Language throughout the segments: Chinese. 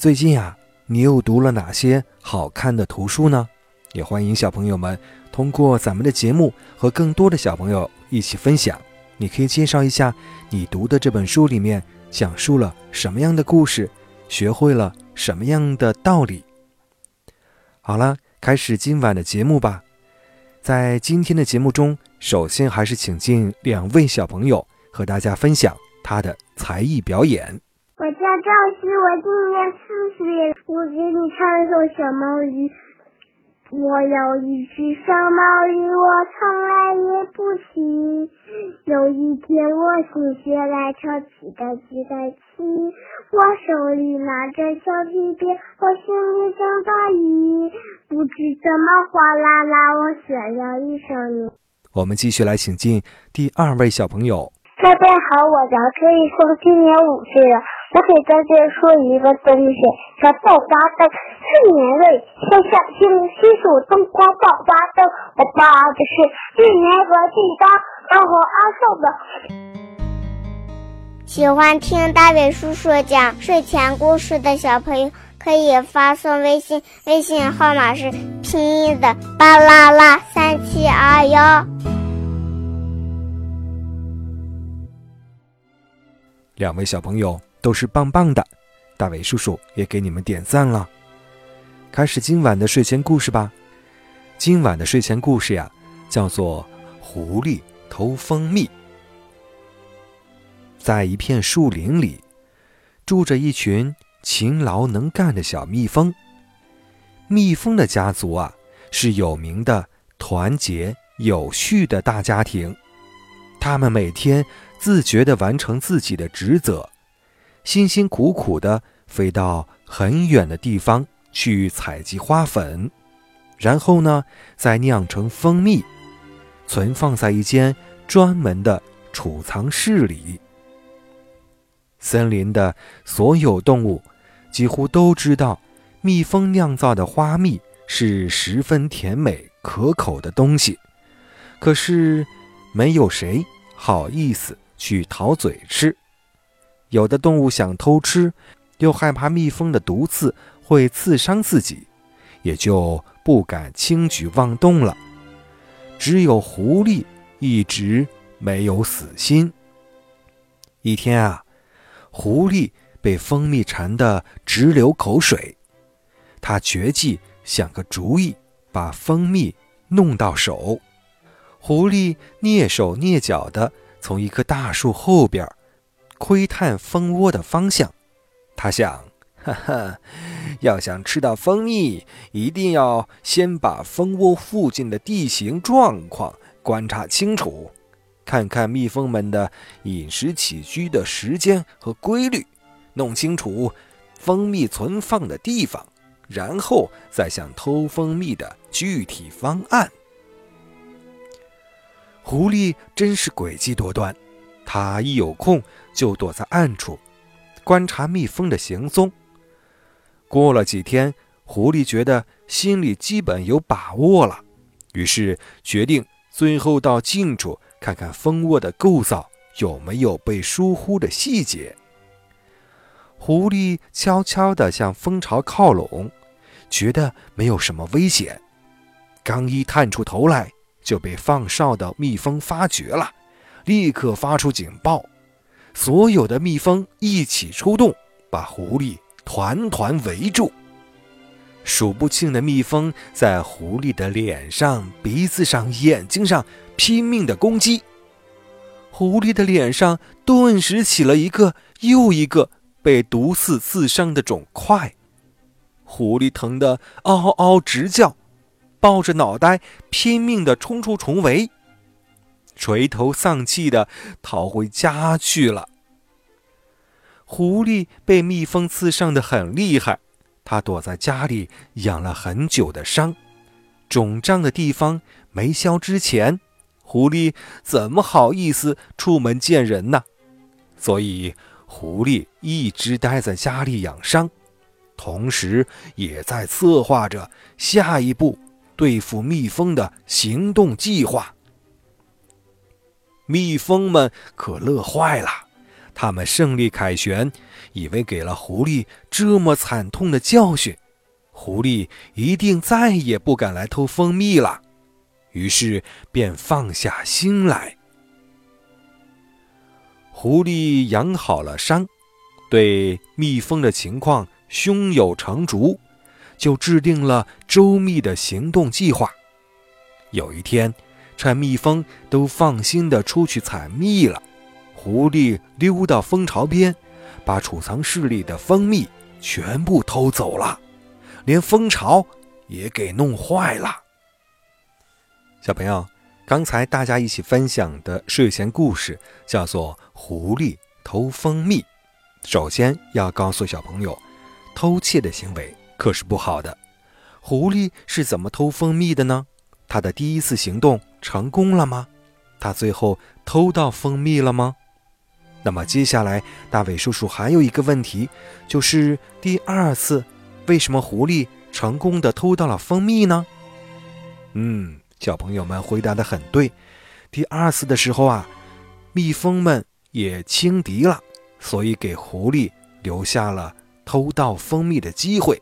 最近呀，你又读了哪些好看的图书呢？也欢迎小朋友们通过咱们的节目和更多的小朋友一起分享。你可以介绍一下你读的这本书里面讲述了什么样的故事，学会了什么样的道理。好了，开始今晚的节目吧。在今天的节目中，首先还是请进两位小朋友和大家分享他的才艺表演。我叫赵熙，我今年四岁，我给你唱一首小毛驴。我有一只小毛驴，我从来也不骑。有一天，我心血来潮，骑的骑的骑，我手里拿着小皮鞭，我心里正大意，不知怎么哗啦啦，我学了一首。我们继续来请进第二位小朋友。大家好，我叫陈一峰，今年五岁了。我给大家说一个东西，叫爆花灯。四年内，天上星星数灯光爆花灯。我报的是一年和地高，然后阿寿的。喜欢听大伟叔叔讲睡前故事的小朋友，可以发送微信，微信号码是拼音的巴啦啦三七二幺。两位小朋友都是棒棒的，大伟叔叔也给你们点赞了。开始今晚的睡前故事吧。今晚的睡前故事呀，叫做《狐狸偷蜂蜜》。在一片树林里，住着一群勤劳能干的小蜜蜂。蜜蜂的家族啊，是有名的团结有序的大家庭。他们每天。自觉地完成自己的职责，辛辛苦苦地飞到很远的地方去采集花粉，然后呢，再酿成蜂蜜，存放在一间专门的储藏室里。森林的所有动物几乎都知道，蜜蜂酿造的花蜜是十分甜美可口的东西，可是没有谁好意思。去讨嘴吃，有的动物想偷吃，又害怕蜜蜂的毒刺会刺伤自己，也就不敢轻举妄动了。只有狐狸一直没有死心。一天啊，狐狸被蜂蜜馋得直流口水，他决计想个主意，把蜂蜜弄到手。狐狸蹑手蹑脚的。从一棵大树后边窥探蜂窝的方向，他想：哈哈，要想吃到蜂蜜，一定要先把蜂窝附近的地形状况观察清楚，看看蜜蜂们的饮食起居的时间和规律，弄清楚蜂蜜存放的地方，然后再想偷蜂蜜的具体方案。狐狸真是诡计多端，它一有空就躲在暗处，观察蜜蜂的行踪。过了几天，狐狸觉得心里基本有把握了，于是决定最后到近处看看蜂窝的构造有没有被疏忽的细节。狐狸悄悄地向蜂巢靠拢，觉得没有什么危险，刚一探出头来。就被放哨的蜜蜂发觉了，立刻发出警报，所有的蜜蜂一起出动，把狐狸团团围住。数不清的蜜蜂在狐狸的脸上、鼻子上、眼睛上拼命的攻击，狐狸的脸上顿时起了一个又一个被毒刺刺伤的肿块，狐狸疼得嗷嗷直叫。抱着脑袋拼命地冲出重围，垂头丧气地逃回家去了。狐狸被蜜蜂刺伤的很厉害，它躲在家里养了很久的伤，肿胀的地方没消之前，狐狸怎么好意思出门见人呢？所以，狐狸一直待在家里养伤，同时也在策划着下一步对付蜜蜂的行动计划。蜜蜂们可乐坏了。他们胜利凯旋，以为给了狐狸这么惨痛的教训，狐狸一定再也不敢来偷蜂蜜了。于是便放下心来。狐狸养好了伤，对蜜蜂的情况胸有成竹，就制定了周密的行动计划。有一天，趁蜜蜂都放心的出去采蜜了。狐狸溜到蜂巢边，把储藏室里的蜂蜜全部偷走了，连蜂巢也给弄坏了。小朋友，刚才大家一起分享的睡前故事叫做《狐狸偷蜂蜜》。首先要告诉小朋友，偷窃的行为可是不好的。狐狸是怎么偷蜂蜜的呢？他的第一次行动成功了吗？他最后偷到蜂蜜了吗？那么接下来，大伟叔叔还有一个问题，就是第二次，为什么狐狸成功的偷到了蜂蜜呢？嗯，小朋友们回答的很对。第二次的时候啊，蜜蜂们也轻敌了，所以给狐狸留下了偷盗蜂蜜的机会。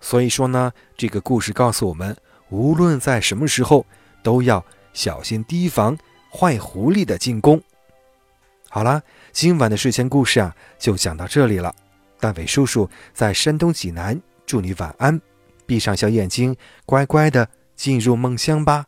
所以说呢，这个故事告诉我们，无论在什么时候，都要小心提防坏狐狸的进攻。好了，今晚的睡前故事啊，就讲到这里了。大伟叔叔在山东济南，祝你晚安，闭上小眼睛，乖乖的进入梦乡吧。